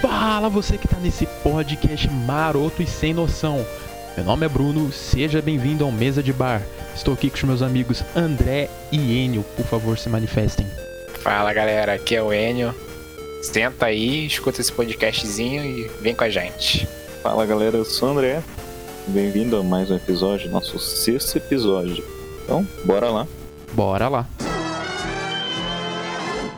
Fala você que tá nesse podcast maroto e sem noção. Meu nome é Bruno, seja bem-vindo ao Mesa de Bar. Estou aqui com os meus amigos André e Enio, por favor se manifestem. Fala galera, aqui é o Enio. Senta aí, escuta esse podcastzinho e vem com a gente. Fala galera, eu sou o André. Bem-vindo a mais um episódio, nosso sexto episódio. Então, bora lá. Bora lá.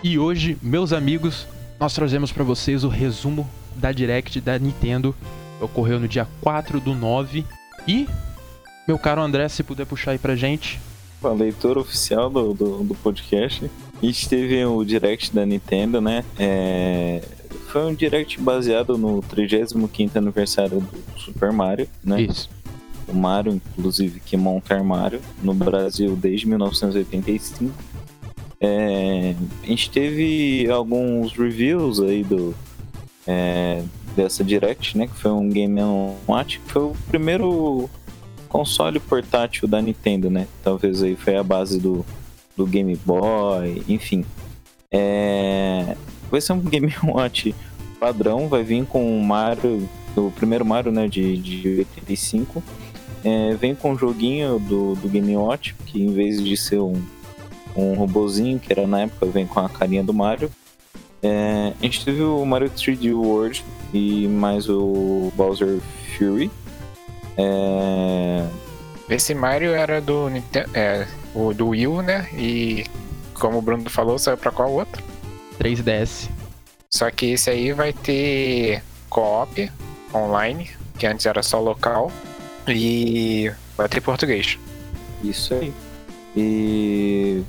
E hoje, meus amigos, nós trazemos para vocês o resumo da Direct da Nintendo. Ocorreu no dia 4 do 9. E, meu caro André, se puder puxar aí pra gente. A leitura oficial do, do, do podcast. A gente teve o Direct da Nintendo, né? É... Foi um Direct baseado no 35 aniversário do Super Mario, né? Isso. O Mario, inclusive, que monta armário no Brasil desde 1985. É, a gente teve alguns reviews aí do é, dessa Direct, né? Que foi um Game Watch, que foi o primeiro console portátil da Nintendo, né? Talvez aí foi a base do, do Game Boy, enfim. É, vai ser um Game Watch padrão, vai vir com o Mario, o primeiro Mario, né? De, de 85. É, vem com o joguinho do, do Game Watch, que em vez de ser um um robozinho, que era na época, vem com a carinha do Mario. É, a gente teve o Mario 3D World e mais o Bowser Fury. É... Esse Mario era do Nintendo, é, o do Wii U, né? E como o Bruno falou, saiu pra qual outro? 3DS. Só que esse aí vai ter co-op online, que antes era só local, e vai ter português. Isso aí. E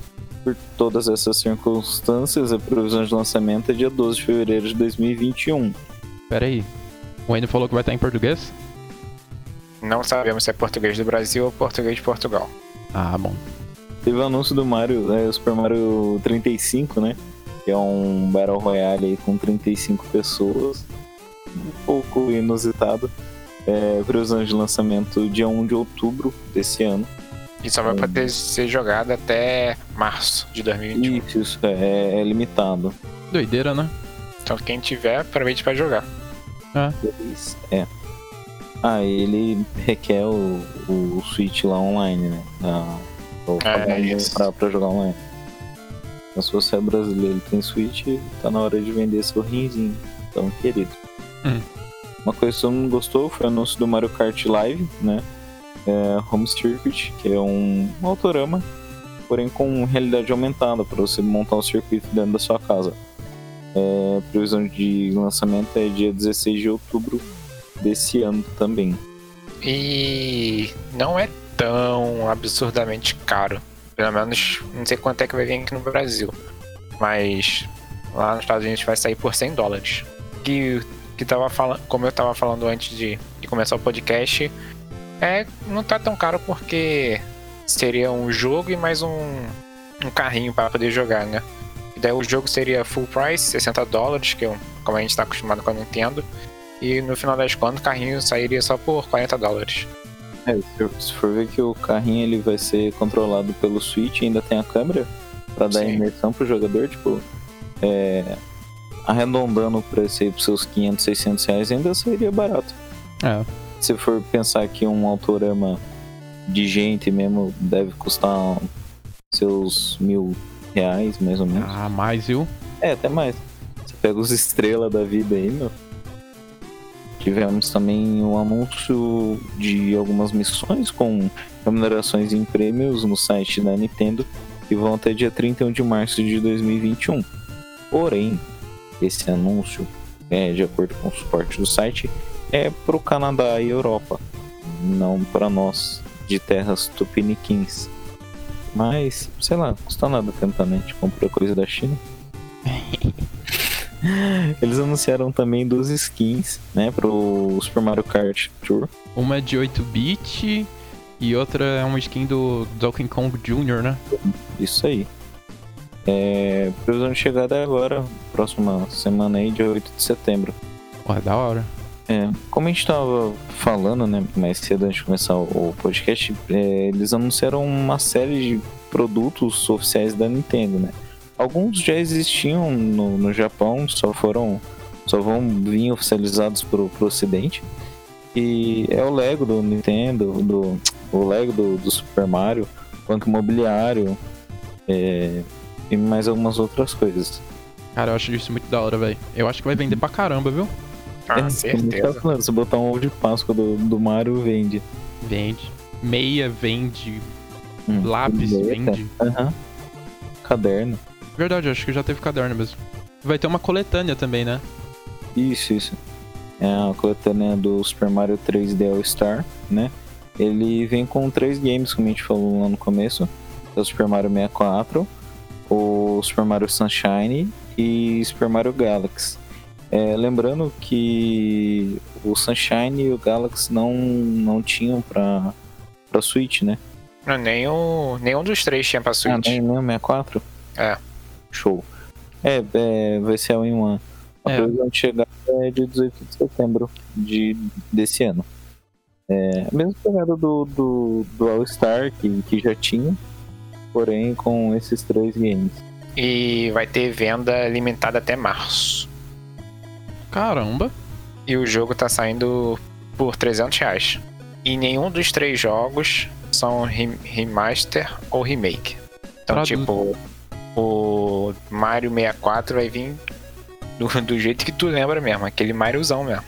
por todas essas circunstâncias, a previsão de lançamento é dia 12 de fevereiro de 2021. Pera aí. O Enio falou que vai estar em português? Não sabemos se é português do Brasil ou português de Portugal. Ah, bom. Teve o anúncio do Mario, é, o Super Mario 35, né? Que é um Battle Royale aí com 35 pessoas. Um pouco inusitado. É, previsão de lançamento dia 1 de outubro desse ano. E só vai poder ser jogado até março de 2021. Isso, isso é, é limitado. Doideira, né? Então quem tiver, aproveite para jogar. É. Ah, ele requer o, o Switch lá online, né? Ah, É, isso. pra, pra jogar online. Então, se você é brasileiro e tem Switch, tá na hora de vender seu rinzinho. Então, querido. Hum. Uma coisa que todo mundo gostou foi o anúncio do Mario Kart Live, né? É, Home Circuit, que é um autorama, porém com realidade aumentada, para você montar um circuito dentro da sua casa. É, previsão de lançamento é dia 16 de outubro desse ano também. E não é tão absurdamente caro. Pelo menos não sei quanto é que vai vir aqui no Brasil. Mas lá nos Estados Unidos vai sair por 100 dólares. Que, que tava falando, como eu tava falando antes de, de começar o podcast, é, não tá tão caro porque seria um jogo e mais um, um carrinho para poder jogar, né? E daí o jogo seria full price, 60 dólares, que é um- como a gente tá acostumado com a Nintendo. E no final das contas o carrinho sairia só por 40 dólares. É, se- se for ver que o carrinho ele vai ser controlado pelo Switch, ainda tem a câmera para dar Sim. imersão pro jogador, tipo, é, arredondando o preço aí pros seus 500, 600 reais, ainda sairia barato. É. Se for pensar que um autorama de gente mesmo deve custar seus mil reais, mais ou menos. Ah, mais, viu? É, até mais. Você pega os estrelas da vida aí, meu. Tivemos também o anúncio de algumas missões com remunerações em prêmios no site da Nintendo que vão até dia 31 de março de 2021. Porém, esse anúncio, é, de acordo com o suporte do site, é para o Canadá e Europa, não para nós de terras tupiniquins. Mas, sei lá, custa nada tentar, né? A gente compra coisa da China. Eles anunciaram também duas skins, né, pro Super Mario Kart Tour. Uma é de 8-bit e outra é uma skin do Donkey Kong Jr., né? Isso aí. É, previsão de chegada é agora, próxima semana aí, dia 8 de setembro. Porra, da hora. É, como a gente tava falando, né, mais cedo antes de começar o o podcast, é, eles anunciaram uma série de produtos oficiais da Nintendo, né? Alguns já existiam no, no Japão, só foram só vão vir oficializados pro, pro ocidente. E é o Lego do Nintendo, do, o Lego do, do Super Mario, Banco Imobiliário é, e mais algumas outras coisas. Cara, eu acho isso muito da hora, velho. Eu acho que vai vender pra caramba, viu? Ah, É, eu certeza. tava falando, se botar um ovo de Páscoa do, do Mario, vende. Vende. Meia vende. Hum, Lápis caneta. vende. Aham. Caderno. Verdade, acho que já teve caderno mesmo. Vai ter uma coletânea também, né? Isso, isso. É a coletânea do Super Mario 3D All Star, né? Ele vem com três games, como a gente falou lá no começo. É o Super Mario 64, o Super Mario Sunshine e Super Mario Galaxy. É, lembrando que o Sunshine e o Galaxy não, não tinham pra, pra Switch, né? Não, nenhum, nenhum dos três tinha pra Ah, Switch. nem, nem o 64? É. Show. É, é vai ser a Win-One. A É. previsão de chegada é de 18 de setembro de, desse ano. É a mesma pegada do, do, do All-Star que, que já tinha, porém com esses três games. E vai ter venda limitada até março. Caramba. E o jogo tá saindo por 300 reais. E nenhum dos três jogos são re- remaster ou remake. Então, Traduz. tipo, o Mario 64 vai vir do, do jeito que tu lembra mesmo, aquele Mariozão mesmo.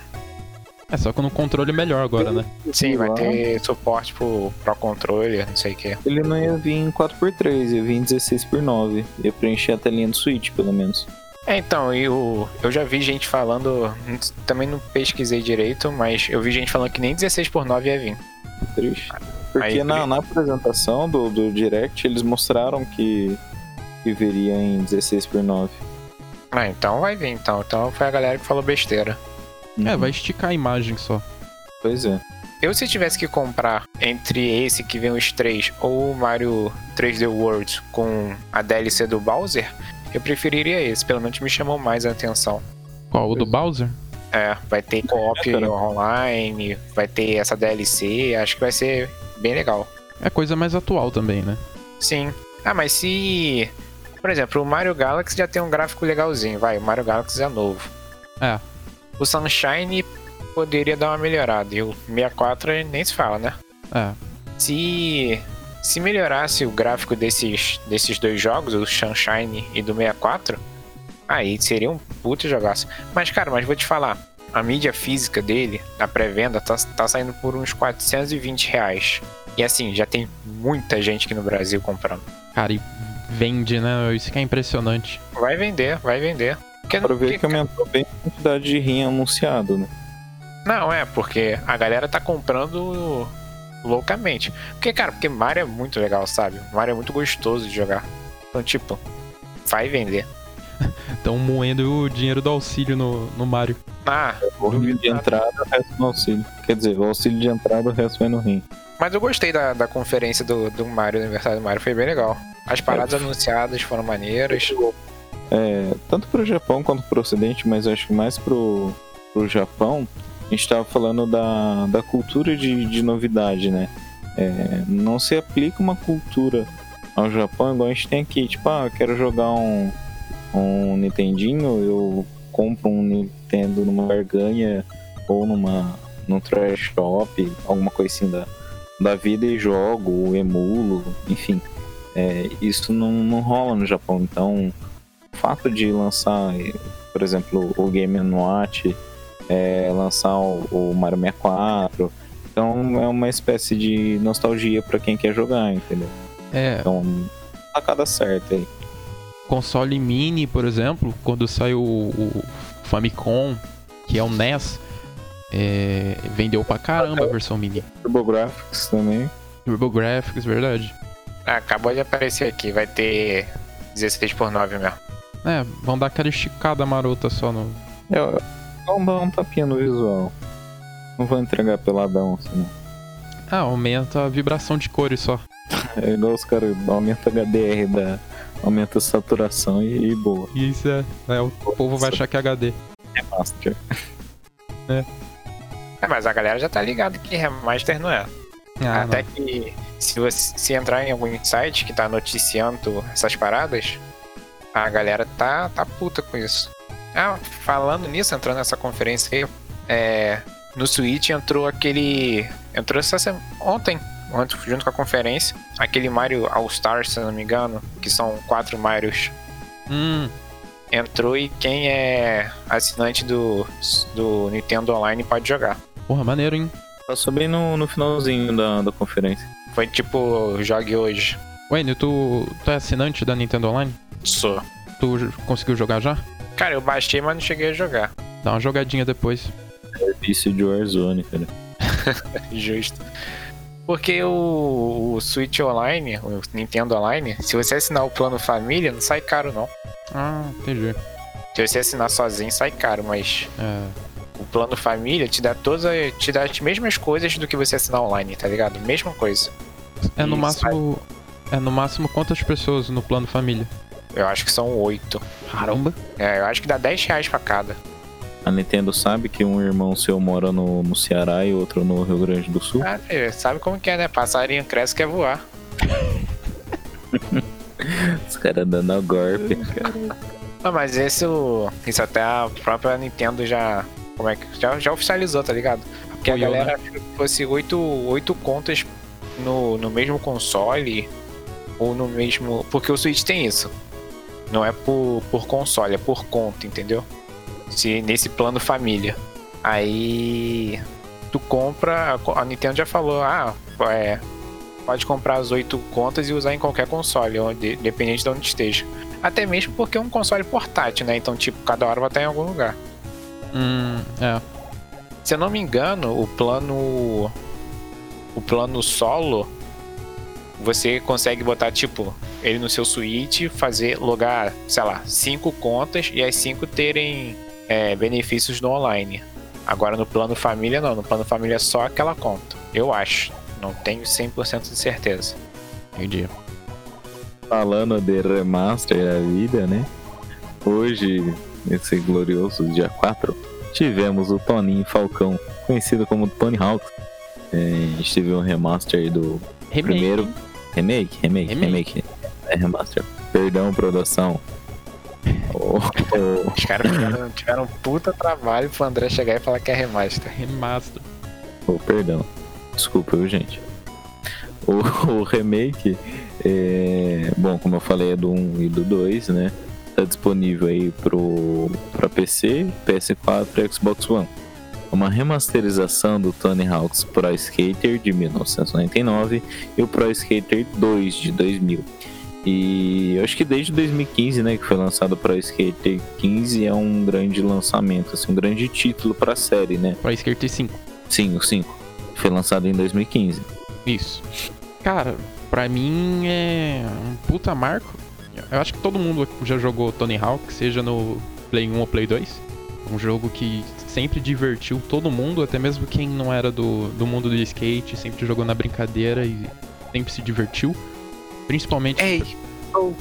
É só com um controle melhor agora, né? Sim, vai ter suporte pro Pro Controller, não sei o que. Ele não ia vir em 4x3, ia vir em 16x9. Ia preencher a telinha do Switch, pelo menos. É, então, e o, eu já vi gente falando, também não pesquisei direito, mas eu vi gente falando que nem 16 por 9 ia vir. Triste. Porque Aí, na, na apresentação do, do Direct eles mostraram que, que viria em 16x9. Ah, então vai vir, então. Então foi a galera que falou besteira. É, Uhum. vai esticar a imagem só. Pois é. Eu, se tivesse que comprar entre esse que vem os três ou o Mario 3D World com a DLC do Bowser, eu preferiria esse. Pelo menos me chamou mais a atenção. Qual? O do Bowser? É, vai ter co-op É, online, vai ter essa DLC, acho que vai ser bem legal. É coisa mais atual também, né? Sim. Ah, mas se. Por exemplo, o Mario Galaxy já tem um gráfico legalzinho, vai. O Mario Galaxy é novo. É. O Sunshine poderia dar uma melhorada. E o 64 nem se fala, né? É. Se. Se melhorasse o gráfico desses, desses dois jogos, o Sunshine e do 64, aí seria um puto jogaço. Mas, cara, mas vou te falar. A mídia física dele, na pré-venda, tá, tá saindo por uns 420 reais. E assim, já tem muita gente aqui no Brasil comprando. Cara, e vende, né? Isso que é impressionante. Vai vender, vai vender. Porque Pra ver porque- que aumentou bem a quantidade de rim anunciado, né? Não, é, porque a galera tá comprando loucamente. Porque, cara, porque Mario é muito legal, sabe? Mario é muito gostoso de jogar. Então, tipo, vai vender. Estão moendo o dinheiro do auxílio no, no Mario. Ah, O rim de entrada, o resto no auxílio. Quer dizer, o auxílio de entrada, o resto vai no rim. mas eu gostei da, da conferência do, do Mario, do aniversário do Mario, foi bem legal. As paradas anunciadas foram maneiras. É, tanto pro Japão quanto pro Ocidente, mas acho que mais pro, pro Japão, a gente tava falando da, da cultura de, de novidade, né? É, não se aplica uma cultura ao Japão igual a gente tem aqui. Tipo, ah, eu quero jogar um, um Nintendinho, eu compro um Nintendo numa barganha ou numa num trash shop, alguma coisa assim da, da vida e jogo, emulo, enfim. É, isso não, não rola no Japão, então o fato de lançar, por exemplo, o Game Watch, é, lançar o, o Mario 64, então é uma espécie de nostalgia pra quem quer jogar, entendeu? É, Então, sacada certa aí. console mini, por exemplo, quando saiu o, Famicom, que é o NES, é, vendeu pra caramba a versão mini. TurboGrafx também. TurboGrafx, verdade. Ah, acabou de aparecer aqui, vai ter 16 por 9 mesmo. É, vão dar aquela esticada marota só no. É, vamos dar um tapinha no visual. Não vou entregar peladão assim, não. Ah, aumenta a vibração de cores só. É igual os caras aumenta HDR, da, aumenta a saturação e, e boa. E isso é. é, o povo vai achar que é HD. Remaster. É, mas a galera já tá ligada que remaster não é. Ah, Até não. que se você se entrar em algum site que tá noticiando essas paradas, a galera tá, tá puta com isso. Ah, falando nisso, entrando nessa conferência aí, é, no Switch entrou aquele. Entrou essa ontem, ontem, junto com a conferência, aquele Mario All Stars, se eu não me engano, que são quatro Marios. Hum, Entrou e quem é assinante do, do Nintendo Online pode jogar. porra, maneiro, hein? Passou bem no, no finalzinho da, da conferência. Foi tipo, jogue hoje. Wayne, tu, tu é assinante da Nintendo Online? Sou. Tu conseguiu jogar já? Cara, eu baixei, mas não cheguei a jogar. Dá uma jogadinha depois. É vício de Warzone, cara. Justo. Porque o, o Switch Online, o Nintendo Online, se você assinar o plano família, não sai caro não. Ah, entendi. Se você assinar sozinho, sai caro, mas É, o plano família te dá todas te dá as mesmas coisas do que você assinar online, tá ligado? Mesma coisa. é no Isso, máximo. É no máximo quantas pessoas no plano família? Eu acho que são oito. Caramba! É, eu acho que dá 10 reais pra cada. A Nintendo sabe que um irmão seu mora no, no Ceará e outro no Rio Grande do Sul. Ah, filho, sabe como que é, né? Passarinho cresce quer voar. Os caras dando a golpe. Não, mas esse, o, isso até a própria Nintendo já. Como é que. Já, já oficializou, tá ligado? Porque a Apoiou, galera achou que fosse oito, oito contas no, no mesmo console ou no mesmo. Porque o Switch tem isso. Não é por, por console, é por conta, entendeu? Se, nesse plano família. Aí. Tu compra. a Nintendo já falou, ah, é. Pode comprar as oito contas e usar em qualquer console, onde, independente de onde esteja. Até mesmo porque é um console portátil, né? Então, tipo, cada hora vai estar em algum lugar. Hum, é. Se eu não me engano, o plano. O plano solo. Você consegue botar, tipo, ele no seu Switch, fazer, logar, sei lá, cinco contas e as cinco terem é, benefícios no online. Agora no plano família, não. No plano família é só aquela conta. Eu acho. Não tenho 100% de certeza. Entendi. Falando de remaster da vida, né? Hoje, nesse glorioso dia 4, tivemos o Toninho Falcão, conhecido como Tony Hawk. É, a gente teve um remaster do Remake. primeiro. Remake? Remake, Remake. remake. É remaster. Perdão, produção. Oh, oh. Os caras tiveram, tiveram um puta trabalho pro André chegar e falar que é remaster. Remaster. Oh, perdão. Desculpa, viu, gente? O, o remake, é, bom, como eu falei, é do 1 e do 2, né? Tá disponível aí pro, pra PC, PS4 e Xbox One. Uma remasterização do Tony Hawk's Pro Skater de 1999 e o Pro Skater 2 de 2000. E eu acho que desde 2015, né, que foi lançado o Pro Skater 15, é um grande lançamento, assim, um grande título pra série, né? Pra Skater 5. Sim, o 5. Foi lançado em 2015. Isso. Cara, pra mim é um puta marco. Eu acho que todo mundo já jogou Tony Hawk, seja no Play 1 ou Play 2. Um jogo que sempre divertiu todo mundo, até mesmo quem não era do, do mundo do skate, sempre jogou na brincadeira e sempre se divertiu. Principalmente. Ei, oh,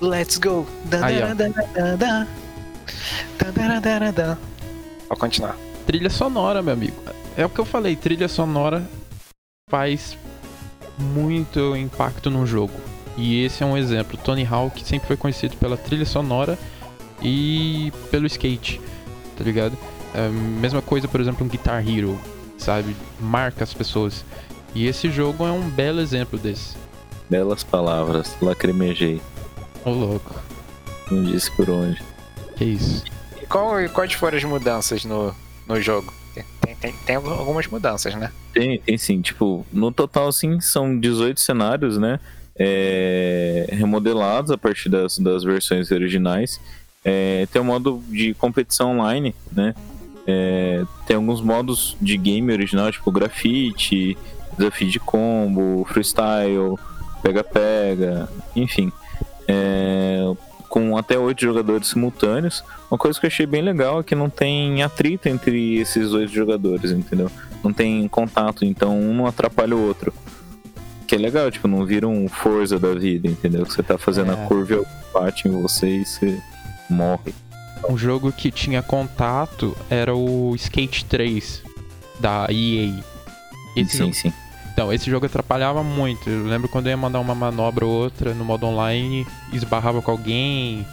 let's go. Aí, dan, dan, dan. Dan, dan, dan, dan, dan. Pode continuar. Trilha sonora, meu amigo. É o que eu falei, trilha sonora faz muito impacto no jogo. E esse é um exemplo. Tony Hawk sempre foi conhecido pela trilha sonora e pelo skate, tá ligado? É, mesma coisa, por exemplo, um Guitar Hero, sabe? Marca as pessoas. E esse jogo é um belo exemplo desse. Belas palavras, lacrimejei. Ô louco, Não disse por onde. que isso? E qual, quais foram as mudanças no, no jogo? Tem, tem, tem algumas mudanças, né? Tem, tem sim. Tipo, no total, sim, são 18 cenários, né? É, remodelados a partir das, das versões originais. É, tem um modo de competição online, né? É, tem alguns modos de game original, tipo grafite, desafio de combo, freestyle, pega-pega, enfim. É, com até oito jogadores simultâneos. Uma coisa que eu achei bem legal é que não tem atrito entre esses oito jogadores, entendeu? Não tem contato, então um não atrapalha o outro. Que é legal, tipo, não vira um Forza da vida, entendeu? Que você tá fazendo É. a curva e bate em você e você morre. Um jogo que tinha contato era o Skate 3 da EA. Esse sim, jogo sim. Então, esse jogo atrapalhava muito. Eu lembro quando eu ia mandar uma manobra ou outra no modo online, esbarrava com alguém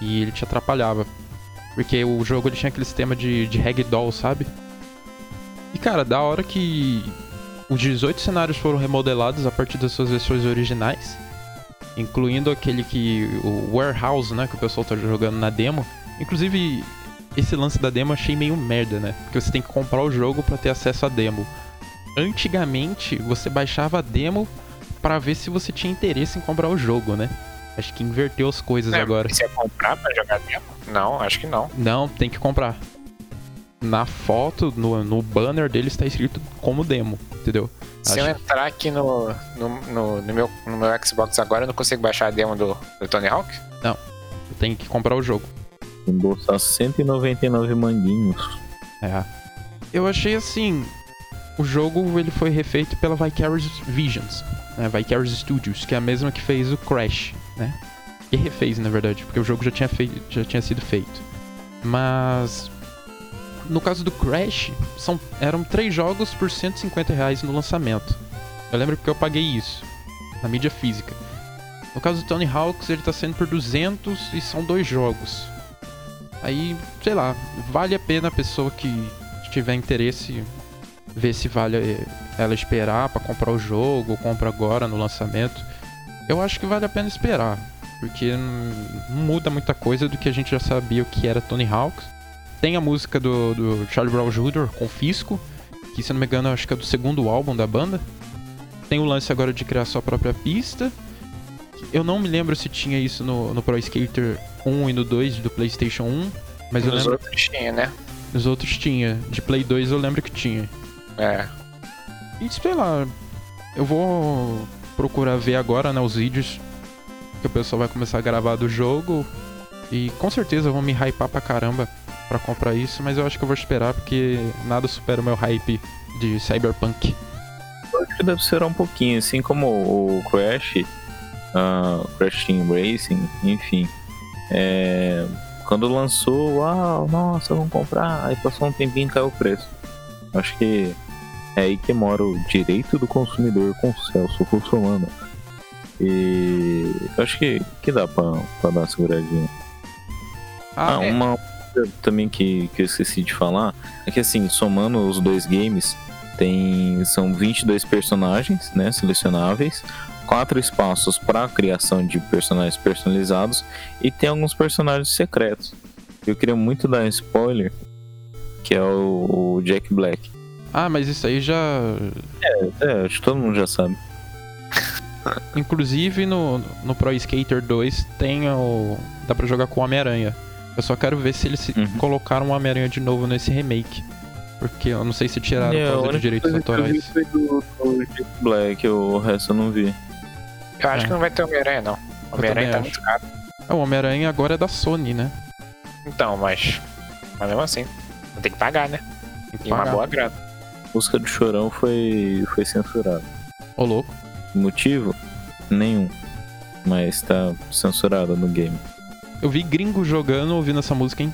e ele te atrapalhava. Porque o jogo ele tinha aquele sistema de, de ragdoll, sabe? E cara, da hora que os 18 cenários foram remodelados a partir das suas versões originais, incluindo aquele que. o Warehouse, né? Que o pessoal tá jogando na demo. Inclusive, esse lance da demo eu achei meio merda, né? Porque você tem que comprar o jogo para ter acesso à demo. Antigamente, você baixava a demo para ver se você tinha interesse em comprar o jogo, né? Acho que inverteu as coisas É, agora. Você ia comprar pra jogar demo? Não, acho que não. Não, tem que comprar. Na foto, no, no banner dele está escrito como demo, entendeu? Se eu Acho- entrar aqui no, no, no, no meu, no meu Xbox agora, eu não consigo baixar a demo do, do Tony Hawk? Tem que comprar o jogo. Embolsar 199 manguinhos. É. Eu achei assim. O jogo ele foi refeito pela Vicarious Visions, né? Vicarious Studios, que é a mesma que fez o Crash, né? E refez, na verdade, porque o jogo já tinha, feito, já tinha sido feito. Mas. No caso do Crash, são, eram três jogos por 150 reais no lançamento. Eu lembro porque eu paguei isso. Na mídia física. No caso do Tony Hawks, ele tá sendo por 200 e são dois jogos. Aí, sei lá, vale a pena a pessoa que tiver interesse ver se vale ela esperar pra comprar o jogo ou compra agora no lançamento. Eu acho que vale a pena esperar, porque não muda muita coisa do que a gente já sabia o que era Tony Hawks. Tem a música do, do Charlie Brown Jr. Confisco, que se não me engano acho que é do segundo álbum da banda. Tem o lance agora de criar sua própria pista. Eu não me lembro se tinha isso no, no Pro Skater 1 e no 2 do PlayStation 1, mas eu Nos lembro outros tinha, né? nos outros tinha. De Play 2 eu lembro que tinha. É. E sei lá, eu vou procurar ver agora, né, os vídeos que o pessoal vai começar a gravar do jogo. E com certeza vão me hypar pra caramba pra comprar isso, mas eu acho que eu vou esperar porque nada supera o meu hype de Cyberpunk. Eu acho que deve ser um pouquinho, assim como o Crash, ah, Crash Team Racing, enfim. É, quando lançou, uau, nossa, vamos comprar. Aí passou um tempinho e caiu o preço. Acho que é aí que mora o direito do consumidor com o Celso Russomano. E acho que, que dá pra, pra dar uma seguradinha. Ah, Ah, é. uma coisa também que, que eu esqueci de falar é que assim, somando os dois games, tem são 22 personagens, né, selecionáveis, quatro espaços para criação de personagens personalizados e tem alguns personagens secretos. Eu queria muito dar um spoiler, que é o, o Jack Black. ah, mas isso aí já. É, acho que todo mundo já sabe. Inclusive no, no Pro Skater 2 tem o. dá pra jogar com o Homem-Aranha. Eu só quero ver se eles Uhum. colocaram o Homem-Aranha de novo nesse remake. Porque eu não sei se tiraram É, por causa de direitos autorais. foi do, do Jack Black, o resto eu não vi. Eu acho É. que não vai ter Homem-Aranha, não. Homem-Aranha tá também muito caro. Ah, o Homem-Aranha agora é da Sony, né? Então, mas. Mas mesmo assim. Tem que pagar, né? Tem que E uma pagar. boa grana. A música do Chorão foi, foi censurada. Ô, louco. Motivo? Nenhum. Mas tá censurada no game. Eu vi gringo jogando ouvindo essa música, hein?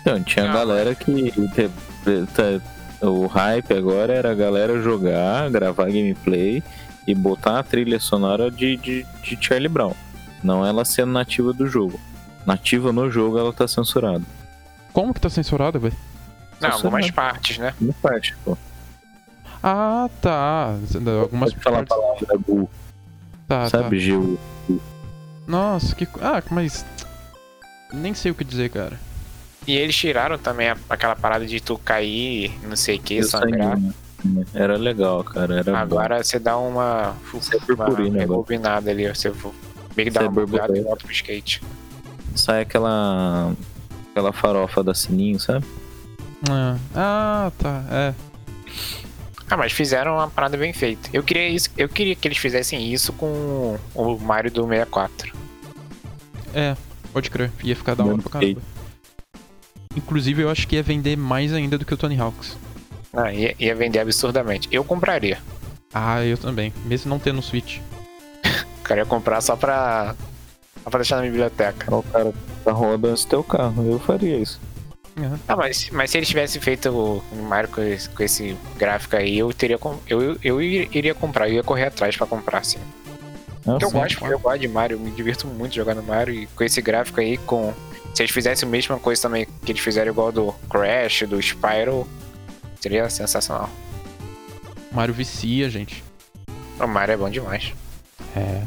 Então, tinha Ah, galera que. te- O hype agora era a galera jogar, gravar gameplay e botar a trilha sonora de, de, de Charlie Brown. Não ela sendo nativa do jogo. Nativa no jogo ela tá censurada. Como que tá censurado, velho? Não, Você algumas não. partes, né? Uma parte, pô. Ah, tá. Algumas Pode falar a partes. palavra Gu, Tá, sabe, tá. Gil? Nossa, que. Ah, mas. Nem sei o que dizer, cara. E eles tiraram também a- aquela parada de tu cair, não sei o que, sangrar. sangue, né? Era legal, cara. Era bom. Agora você dá uma, Você é uma rebobinada ali, você vo- meio que dá Você é uma bugada e volta pro skate. Sai aquela. aquela farofa da sininho, sabe? Ah, Ah, tá. É. Ah, mas fizeram uma parada bem feita. Eu queria isso, eu queria que eles fizessem isso com o Mario do 64. É, pode crer. Ia ficar da hora pra caramba. Inclusive, eu acho que ia vender mais ainda do que o Tony Hawks. Ah, ia, ia vender absurdamente. Eu compraria. Ah, eu também. Mesmo não tendo Switch. O cara ia comprar só pra, só pra deixar na biblioteca. O cara tá rodando esse teu carro. Eu faria isso. Aham. Ah, mas, mas se eles tivessem feito o Mario com esse, com esse gráfico aí, eu teria com- eu, eu iria comprar, eu ia correr atrás pra comprar, assim. Não, Porque eu sim. gosto, eu gosto de Mario, eu me divirto muito jogando Mario e com esse gráfico aí, com Se eles fizessem a mesma coisa também que eles fizeram igual do Crash, do Spyro, seria sensacional. Mario vicia, gente. O Mario é bom demais. É.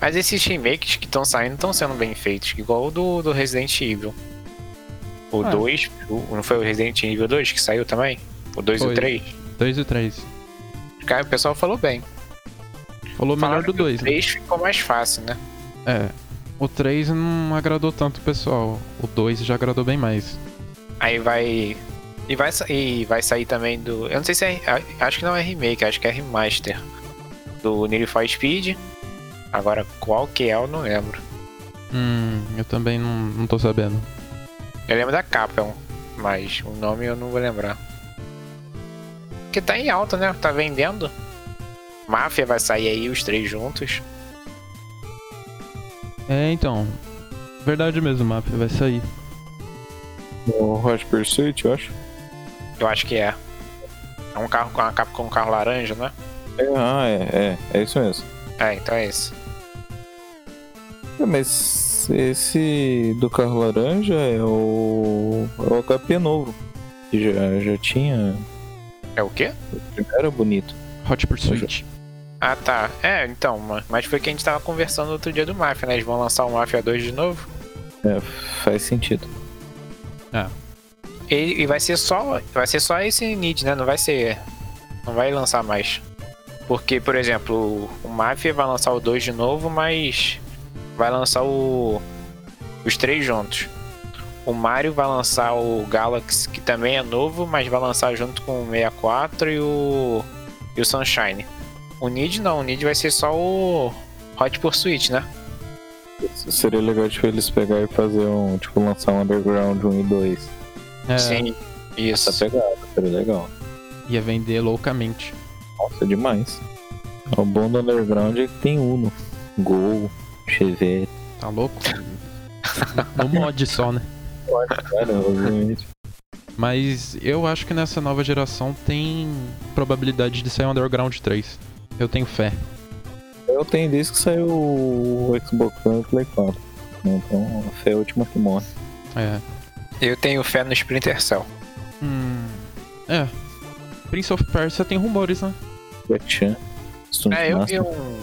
Mas esses remakes que estão saindo estão sendo bem feitos, igual o do, do Resident Evil. O Ah. 2, o- não foi o Resident Evil 2 que saiu também? O 2 e o 3? 2 e 3. Cara, o pessoal falou bem. Falou melhor do que o 2, né? 3 ficou mais fácil, né? É. O 3 não agradou tanto o pessoal. O 2 já agradou bem mais. Aí vai. E vai, e vai sair também do. Eu não sei se é. Acho que não é remake, acho que é remaster. Do Need for Speed. Agora, qual que é, eu não lembro. Hum, eu também não, não tô sabendo. Eu lembro da Capcom, mas o nome eu não vou lembrar. Que tá em alta, né? Tá vendendo. Máfia vai sair aí, os três juntos. É, então. Verdade mesmo, Mafia vai sair. O Hot Pursuit, eu acho. Eu acho que é. É um carro com a Capcom com um carro laranja, né? É, ah, é, é, é isso mesmo. É, então é esse. É, mas esse do carro laranja é o, é o HP novo. Que já, já tinha. É o quê? O primeiro era bonito. Hot Pursuit. Ah, tá. É, então, ma- mas foi que a gente tava conversando outro dia do Mafia, né? Eles vão lançar o Mafia 2 de novo. É, faz sentido. E, e vai ser só. Vai ser só esse Need, né? Não vai ser. Não vai lançar mais. Porque, por exemplo, o, Mafia vai lançar o 2 de novo, mas vai lançar o. Os três juntos. O Mario vai lançar o Galaxy, que também é novo, mas vai lançar junto com o 64 e o. e o Sunshine. O Need não, o Need vai ser só o Hot Pursuit, né? Seria legal, tipo, eles pegarem e fazer um. Tipo, lançar um Underground 1 e 2. É, Sim. Isso. Essa pegada, seria legal. ia vender loucamente. Nossa, demais. O bom do Underground é que tem Uno, Gol, Chevette. Tá louco? no mod só, né? Cara, obviamente. Mas eu acho que nessa nova geração tem probabilidade de sair um Underground 3. Eu tenho fé. Eu tenho desde que saiu o Xbox One e o Play 4. Então, a fé é a última que morre. É. Eu tenho fé no Splinter Cell. Hum. É. Prince of Persia tem rumores, né? É, eu vi um,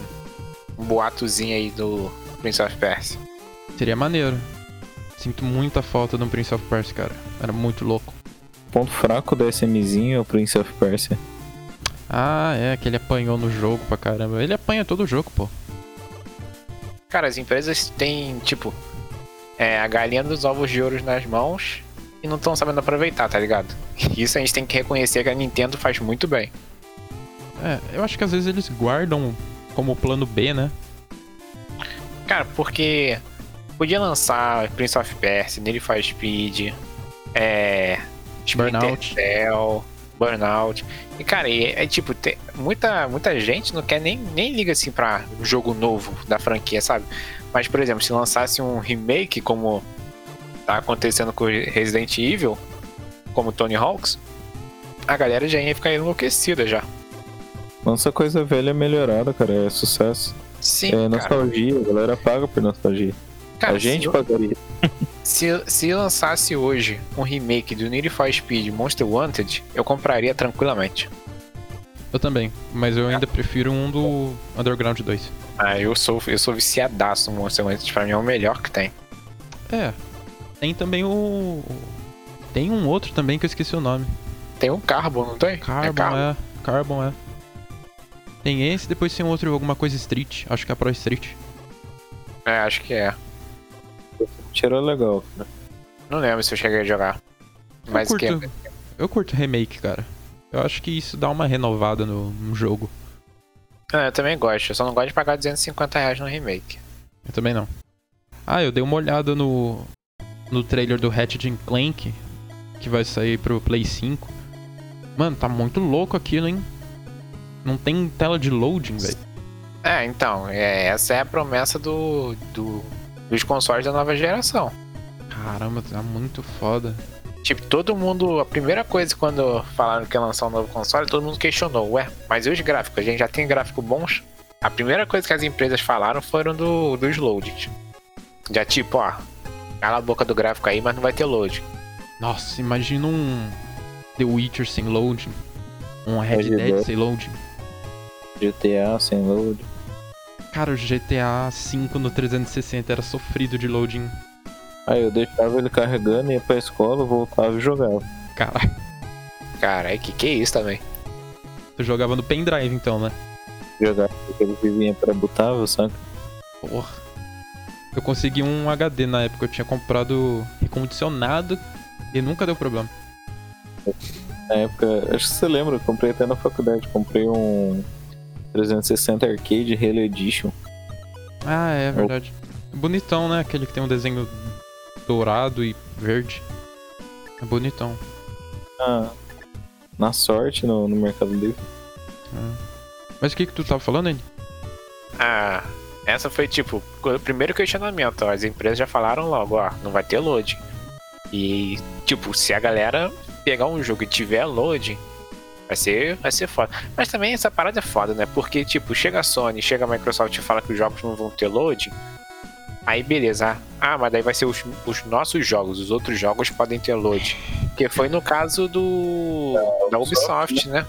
um boatozinho aí do Prince of Persia. Seria maneiro. Sinto muita falta de um Prince of Persia, cara. Era muito louco. Ponto fraco do SMzinho é o Prince of Persia. Ah, é, que ele apanhou no jogo pra caramba. Ele apanha todo o jogo, pô. Cara, as empresas têm, tipo, é, a galinha dos ovos de ouro nas mãos e não estão sabendo aproveitar, tá ligado? Isso a gente tem que reconhecer que a Nintendo faz muito bem. É, eu acho que às vezes eles guardam como plano B, né? Cara, porque podia lançar Prince of Persia, Need for Speed, é. Burnout. Cell, Burnout. E, cara, e é, tipo, tem- muita, muita gente não quer nem, nem liga assim pra um jogo novo da franquia, sabe? Mas, por exemplo, se lançasse um remake como tá acontecendo com Resident Evil, como Tony Hawks, a galera já ia ficar enlouquecida já. Lança coisa velha melhorada, cara. É sucesso. Sim, é cara. nostalgia, a galera paga por nostalgia. Cara, a gente se- pagaria. Se, se lançasse hoje um remake do Need for Speed Monster Wanted, eu compraria tranquilamente. Eu também. Mas eu ainda prefiro um do Underground 2. Ah, eu sou, eu sou viciadaço no Monster Wanted, pra mim é o melhor que tem. É. Tem também o. Tem um outro também que eu esqueci o nome. Tem um Carbon, não tem? Carbon, é Carbon. é. Carbon, é. Tem esse, depois tem outro, alguma coisa Street. Acho que é a Pro Street. É, acho que é. Cheiro legal. Não lembro se eu cheguei a jogar. Mas eu que curto, eu curto remake, cara. Eu acho que isso dá uma renovada no, no jogo. Ah, eu também gosto, eu só não gosto de pagar 250 reais no remake. Eu também não. Ah, eu dei uma olhada no. No trailer do Ratchet Clank. Que vai sair pro Play 5. Mano, tá muito louco aquilo, hein? Não tem tela de loading, velho. É, então, é, essa é a promessa do, do, dos consoles da nova geração. Caramba, tá muito foda. Tipo, todo mundo. A primeira coisa quando falaram que ia lançar um novo console, todo mundo questionou. Ué, mas e os gráficos? A gente já tem gráficos bons? A primeira coisa que as empresas falaram foram do, dos loadings. Já tipo, ó. cala a boca do gráfico aí, mas não vai ter load. Nossa, imagina um The Witcher sem loading. Um Red Dead Dead. sem loading. GTA sem load. Cara, o GTA V no 360 era sofrido de loading. Aí eu deixava ele carregando, ia pra escola, voltava e jogava. Caralho, Caralho, que que é isso também? tu jogava no pendrive então, né? Jogava aquele que vinha pra botável, saca? Porra. Eu consegui um HD na época, eu tinha comprado recondicionado e nunca deu problema. Na época, acho que você lembra, eu comprei até na faculdade, comprei um 360 Arcade Halo Edition. Ah, é verdade. Bonitão, né? Aquele que tem um desenho dourado e verde. É bonitão. Ah, na sorte no, no Mercado Livre. Mas o que que tu tava falando, Andy? Ah, essa foi tipo o primeiro questionamento. ó, As empresas já falaram logo, ó, não vai ter load. E, tipo, se a galera pegar um jogo e tiver load, vai ser, vai ser foda. Mas também essa parada é foda, né? Porque, tipo, chega a Sony, chega a Microsoft e fala que os jogos não vão ter load. Aí beleza, ah, mas daí vai ser os, os nossos jogos, os outros jogos podem ter load. Que foi no caso do. da Ubisoft, né?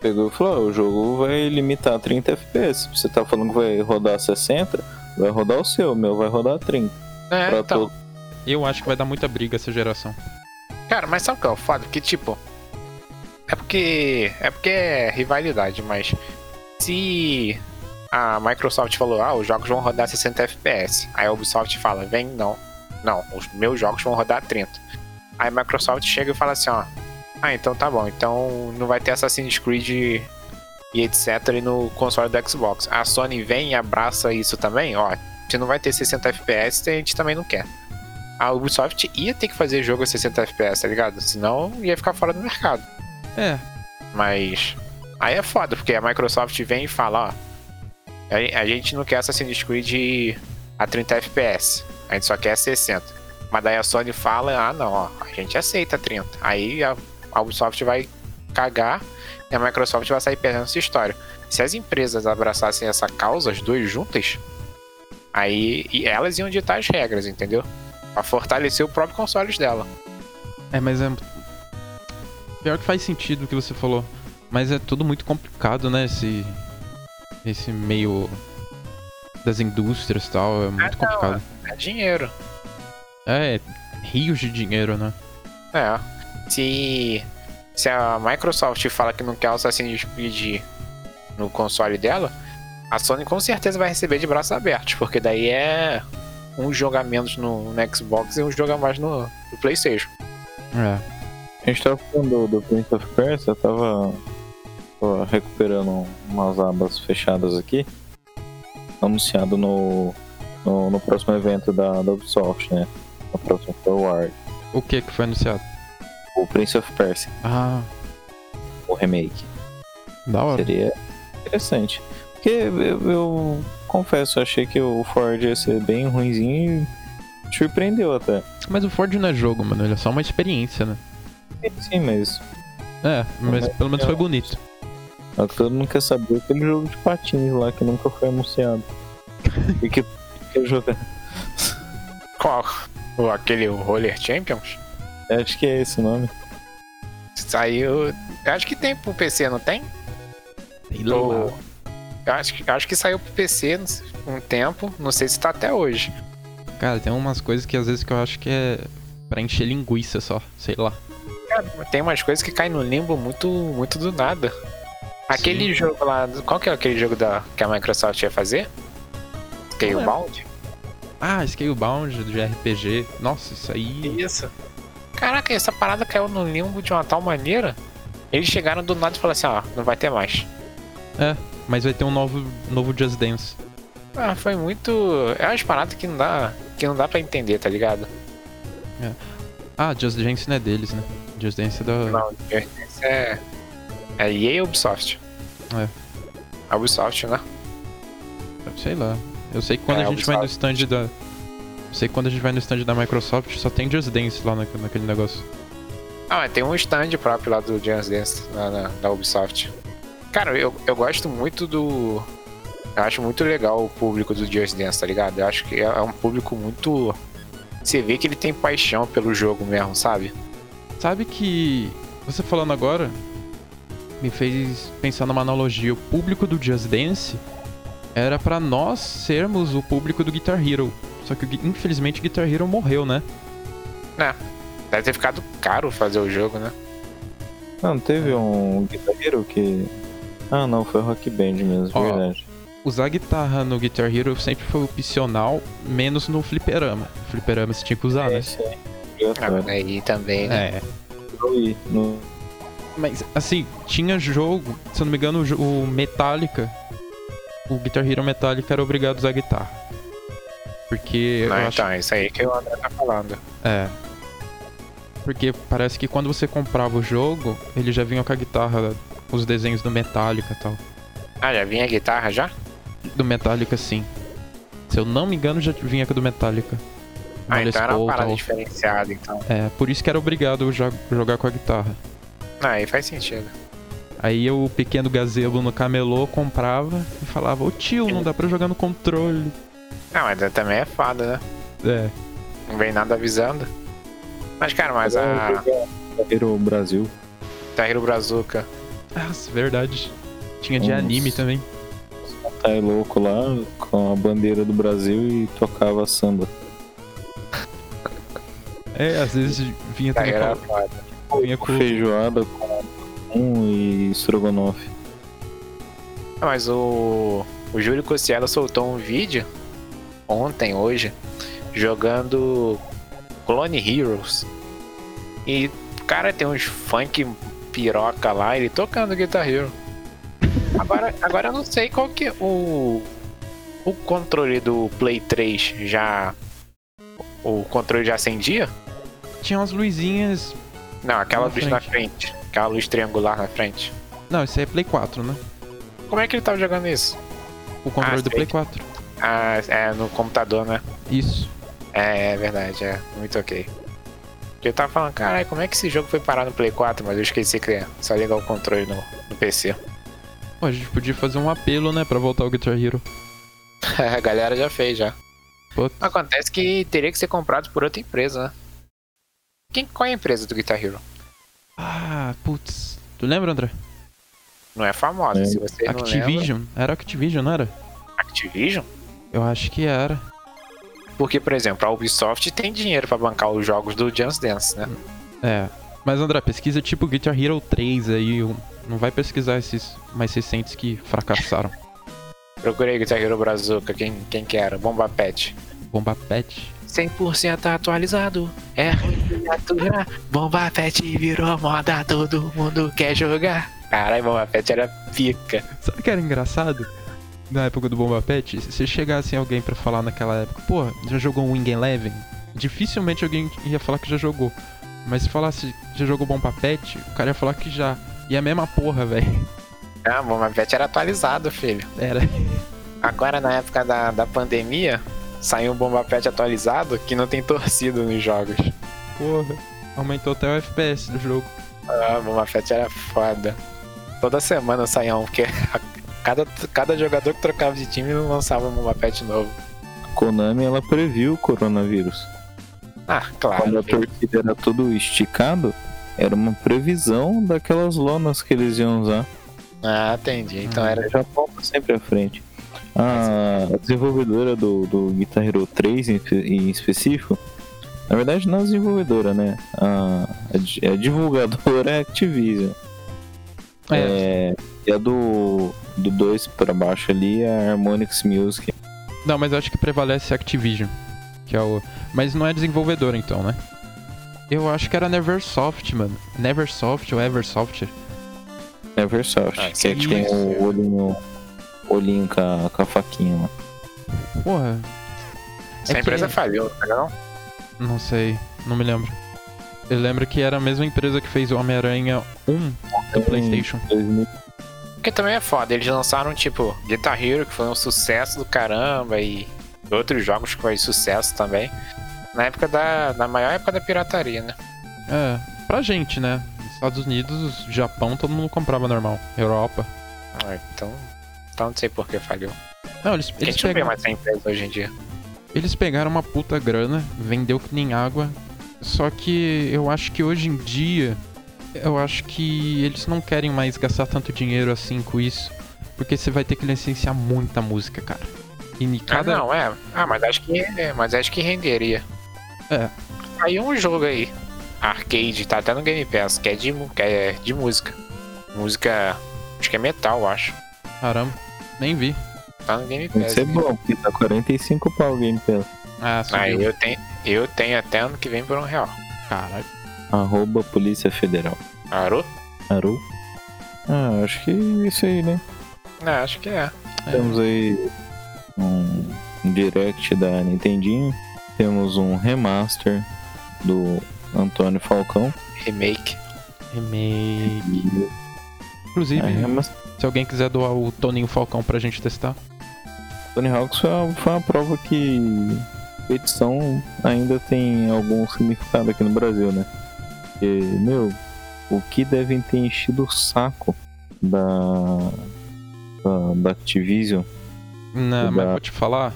Pegou e falou: "Ah, o jogo vai limitar a 30 FPS. Você tá falando que vai rodar 60, vai rodar o seu, o meu vai rodar 30. É, então. todo. Eu acho que vai dar muita briga essa geração. Cara, mas sabe o que é o foda? Porque, tipo. É porque. É porque é rivalidade, mas. Se a Microsoft falou, ah, os jogos vão rodar 60 FPS. Aí a Ubisoft fala, vem, não. Não, os meus jogos vão rodar 30. Aí a Microsoft chega e fala assim, ó. Ah, então tá bom. Então não vai ter Assassin's Creed e etc. no console do Xbox. A Sony vem e abraça isso também, ó. Se não vai ter 60 FPS, a gente também não quer a Ubisoft ia ter que fazer jogo a 60 FPS, tá ligado? Senão ia ficar fora do mercado. É, Mas aí é foda, porque a Microsoft vem e fala, ó, a, a gente não quer Assassin's Creed a 30 FPS, a gente só quer 60. Mas daí a Sony fala, ah não, ó, a gente aceita 30. Aí a, a Ubisoft vai cagar e a Microsoft vai sair perdendo essa história. Se as empresas abraçassem essa causa, as duas juntas, aí elas iam ditar as regras, entendeu? Pra fortalecer o próprio consoles dela. é, mas é. Pior que faz sentido o que você falou. Mas é tudo muito complicado, né? Esse. Esse meio. Das indústrias e tal. É muito não. complicado. É dinheiro. É, rios de dinheiro, né? É. Se. Se a Microsoft fala que não quer o Assassin's Creed no console dela, a Sony com certeza vai receber de braços abertos, porque daí é um jogo a menos no, no Xbox e um jogo a mais no, no PlayStation. É. A gente tava falando do, do Prince of Persia, eu tava, tava recuperando umas abas fechadas aqui. Anunciado no, no, no próximo evento da, da Ubisoft, né? No próximo Forward. O que que foi anunciado? O Prince of Persia, Ah, o remake. da hora. Seria interessante. Porque eu, eu confesso, achei que o Ford ia ser bem ruimzinho e surpreendeu até. Mas o Ford não é jogo, mano. Ele é só uma experiência, né? Sim, mas É, mas Mas pelo menos é foi bonito. O que todo mundo quer saber é aquele jogo de patins lá que nunca foi anunciado. e que que jogar. Qual? O, aquele o Roller Champions? Acho que é esse o nome. Saiu. Eu acho que tem pro PC, não tem? Lá. Ou- Eu acho, acho que saiu pro PC um tempo, não sei se tá até hoje. Cara, tem umas coisas que às vezes que eu acho que é pra encher linguiça só. Sei lá. Cara, tem umas coisas que caem no limbo muito, muito do nada. Aquele jogo lá. Qual que é aquele jogo da, que a Microsoft ia fazer? Scalebound? Ah, Scalebound de RPG. Nossa, isso aí. Isso. Caraca, essa parada caiu no limbo de uma tal maneira. Eles chegaram do nada e falaram assim: ó, não vai ter mais. Mas vai ter um novo, novo Just Dance. Ah, foi muito. É umas paradas que não dá. Que não dá pra entender, tá ligado? Ah, Just Dance não é deles, né? Just Dance é da. Não, esse é. É EA e Ubisoft. É. A Ubisoft, né? Sei lá. Eu sei que quando É, a gente vai no Ubisoft. stand da. Eu sei que quando a gente vai no stand da Microsoft só tem Just Dance lá na- naquele negócio. Ah, mas tem um stand próprio lá do Just Dance na, na- da Ubisoft. Cara, eu, eu gosto muito do. Eu acho muito legal o público do Just Dance, tá ligado? Eu acho que é, é um público muito. você vê que ele tem paixão pelo jogo mesmo, sabe? Sabe que você falando agora me fez pensar numa analogia. O público do Just Dance era pra nós sermos o público do Guitar Hero. Só que infelizmente o Guitar Hero morreu, né? Deve ter ficado caro fazer o jogo, né? Não, teve um guitarreiro que. Ah, não, foi Rock Band mesmo, Ó, verdade. Usar guitarra no Guitar Hero sempre foi opcional, menos no fliperama. Fliperama você tinha que usar, né? Esse aí, Ah, daí também, né? É. No- Mas, assim, tinha jogo, se eu não me engano, o Metallica, o Guitar Hero Metallica era obrigado a usar guitarra. Porque Não, acho então, é isso aí que o André tá falando. É. Porque parece que quando você comprava o jogo, ele já vinha com a guitarra, os desenhos do Metallica e tal. Ah, já vinha a guitarra já? Do Metallica, sim. Se eu não me engano, já vinha com a do Metallica. Ah, então era uma parada diferenciada, então. É, por isso que era obrigado a jo- jogar com a guitarra. Ah, aí faz sentido. Aí o pequeno gazebo no camelô, comprava e falava, ô tio, não dá pra jogar no controle. Ah, mas também é foda, né? É. Não vem nada avisando. Mas, cara, mas a Guitarreiro Brasil. Tahiro Brazuca. Nossa, verdade. Tinha de Nossa. anime também. Tá louco lá com a bandeira do Brasil e tocava samba. É, às vezes vinha Tahiro foda. Vinha com Feijoada com um e estrogonofe. Ah, Mas o, o Júlio Cossielo soltou um vídeo ontem, hoje, jogando Clone Heroes. E, cara, tem uns funk piroca lá, ele tocando Guitar Hero. Agora, agora eu não sei qual que é o. O controle do Play 3 já. O controle já acendia? Tinha umas luzinhas. Não, aquela Na luz na frente. Aquela luz triangular na frente. Não, isso aí é Play 4, né? Como é que ele tava jogando isso? O controle Ah, do. Play 4. Ah, é no computador, né? Isso. É, é verdade, é. Muito ok. Porque eu tava falando, caralho, como é que esse jogo foi parar no Play 4? Mas eu esqueci que é só ligar o controle no, no PC. Pô, a gente podia fazer um apelo, né, pra voltar ao Guitar Hero. a galera já fez, já. Putz. Acontece que teria que ser comprado por outra empresa, né? Quem, qual é a empresa do Guitar Hero? Ah, putz. Tu lembra, André? Não é famosa, É. se você não lembra. Activision. Era Activision, não era? Activision? Eu acho que era. Porque, por exemplo, a Ubisoft tem dinheiro pra bancar os jogos do Just Dance, né? É. Mas, André, pesquisa tipo Guitar Hero 3 aí. Não vai pesquisar esses mais recentes que fracassaram. Procurei Guitar Hero Brazuca, quem, quem que era? Bomba Pet. Bomba Pet. 100% atualizado, é aturar. Bomba Pet virou moda, todo mundo quer jogar. Caralho, Bomba Pet era pica. Sabe o que era engraçado? Na época do Bomba Pet, se chegasse alguém pra falar naquela época, pô, já jogou um Wing Eleven? Dificilmente alguém ia falar que já jogou. Mas se falasse, já jogou Bomba Pet, o cara ia falar que já. E a mesma porra, velho. Ah, Bomba Pet era atualizado, filho. Era. Agora, na época da, da pandemia, saiu um Bomba Pet atualizado que não tem torcida nos jogos. Porra. Aumentou até o FPS do jogo. Ah, Bomba Pet era foda. Toda semana saía um, porque a- cada, cada jogador que trocava de time não lançava um Bomba Pet novo. Konami ela previu o coronavírus. Ah, Quando claro. a torcida era tudo esticado, era uma previsão daquelas lonas que eles iam usar. Ah, entendi. Então era. O Japão tá sempre à frente. A desenvolvedora do, do Guitar Hero 3 em, espe- em específico, na verdade não a desenvolvedora, né? A, a di- a divulgadora é a Activision. É. É, e a do, do 2 pra baixo ali é a Harmonix Music. Não, mas eu acho que prevalece a Activision. Que é o. Mas não é desenvolvedor então, né? Eu acho que era Neversoft, mano. Neversoft ou Eversoft. Eversoft, Ah, que é que tem o olhinho, olhinho com a, com a faquinha lá. Porra, Essa É que- empresa falhou, tá não? não sei. Não me lembro. Eu lembro que era a mesma empresa que fez o Homem-Aranha 1 do PlayStation. 2000. Porque também é foda, eles lançaram tipo Guitar Hero, que foi um sucesso do caramba, e outros jogos que foi sucesso também. Na época da. Na maior época da pirataria, né? É, pra gente, né? Estados Unidos, Japão, todo mundo comprava normal. Europa. Ah, Então. Não sei por que falhou. Não, eles, Porque a eles gente não vê pegam. mais essa empresa hoje em dia. Eles pegaram uma puta grana, vendeu que nem água. Só que eu acho que hoje em dia, eu acho que eles não querem mais gastar tanto dinheiro assim com isso. Porque você vai ter que licenciar muita música, cara. E em cada. Ah, não, é. Ah, mas acho que, é, mas acho que renderia. É. Aí um jogo aí. Arcade, tá até no Game Pass, que é de, que é de música. Música. Acho que é metal, eu acho. Caramba, nem vi. Tá no Game Pass. ser bom, porque tá 45 pau o Game Pass. Ah, Aí subiu. eu tenho, eu tenho até ano que vem por um real. Caralho. Arroba Polícia Federal. Parou? Aru? Ah, acho que é isso aí, né? Não, acho que é. É. Temos aí um direct da Nintendinho. Temos um remaster do Antônio Falcão. Remake. Remake. Inclusive, É, mas se alguém quiser doar o Toninho Falcão pra gente testar. Tony Hawks foi uma, foi uma prova que edição ainda tem algum significado aqui no Brasil, né? Porque, meu, o que devem ter enchido o saco da, da, da Activision. Não, Da- mas vou te falar.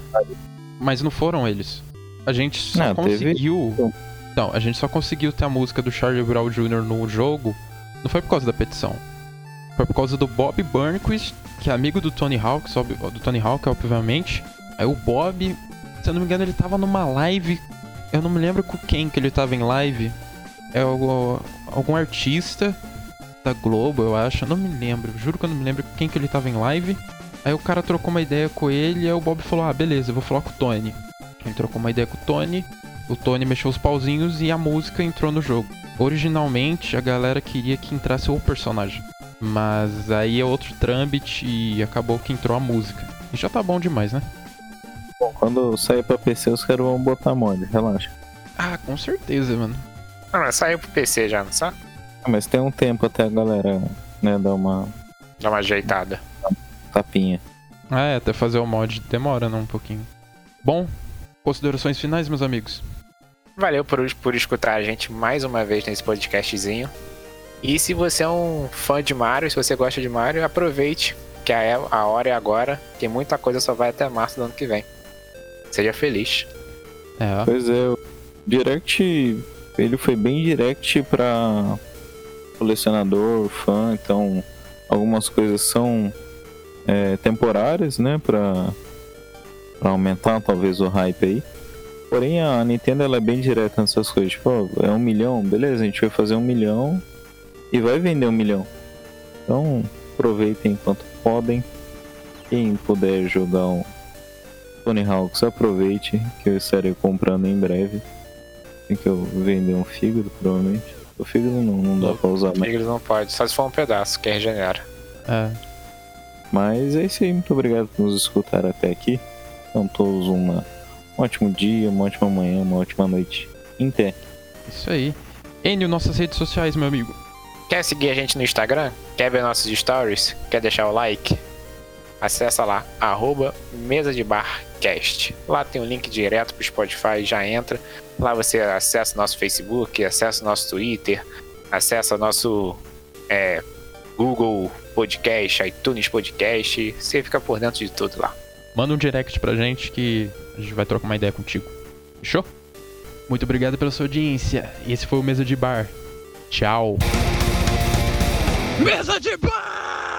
Mas não foram eles. A gente só Não, teve- conseguiu. Não, a gente só conseguiu ter a música do Charlie Brown Jr. no jogo. Não foi por causa da petição. Foi por causa do Bob Burnquist, que é amigo do Tony Hawk, do Tony Hawk, obviamente. Aí o Bob, se eu não me engano, ele tava numa live. Eu não me lembro com quem que ele tava em live. É algo- algum artista da Globo, eu acho. Eu não me lembro. Juro que eu não me lembro com quem que ele tava em live. Aí o cara trocou uma ideia com ele e aí o Bob falou: Ah, beleza, eu vou falar com o Tony. Ele trocou uma ideia com o Tony. O Tony mexeu os pauzinhos e a música entrou no jogo. Originalmente a galera queria que entrasse o personagem. Mas aí é outro trâmite e acabou que entrou a música. E já tá bom demais, né? Bom, quando sair pra PC, os caras vão botar mod, relaxa. Ah, com certeza, mano. Não, mas saiu pro PC já, não sabe? Ah, Mas tem um tempo até a galera, né, dar uma Dá uma ajeitada. tapinha. Ah, é, até fazer o mod demora, né, um pouquinho. Bom, considerações finais, meus amigos. Valeu por, por escutar a gente mais uma vez nesse podcastzinho. E se você é um fã de Mario, se você gosta de Mario, aproveite, que a, a hora é agora, que muita coisa só vai até março do ano que vem. Seja feliz. É, Pois é, o Direct, ele foi bem direct pra colecionador, fã, então algumas coisas são é, temporárias, né, pra, pra aumentar talvez o hype aí. Porém, a Nintendo ela é bem direta nessas coisas. Tipo, é um milhão, beleza, a gente vai fazer um milhão e vai vender um milhão. Então, aproveitem enquanto podem. Quem puder jogar um Tony Hawks, aproveite que eu estarei comprando em breve. Tem que eu vender um fígado, provavelmente. O fígado não, não dá pra usar mais. Tigres não pode, só se for um pedaço, que regenera. é. Mas é isso aí, muito obrigado por nos escutar até aqui. Então todos uma, um ótimo dia, uma ótima manhã, uma ótima noite. Em pé. Isso aí. Enio, nossas redes sociais, meu amigo. Quer seguir a gente no Instagram? Quer ver nossos stories? Quer deixar o like? Acessa lá, arroba mesa de bar cast. Lá tem um link direto pro Spotify, já entra. Lá você acessa nosso Facebook, acessa nosso Twitter, acessa nosso é, Google Podcast, iTunes Podcast. Você fica por dentro de tudo lá. Manda um direct pra gente que a gente vai trocar uma ideia contigo. Fechou? Muito obrigado pela sua audiência. E esse foi o Mesa de Bar. Tchau. Mesa de bar!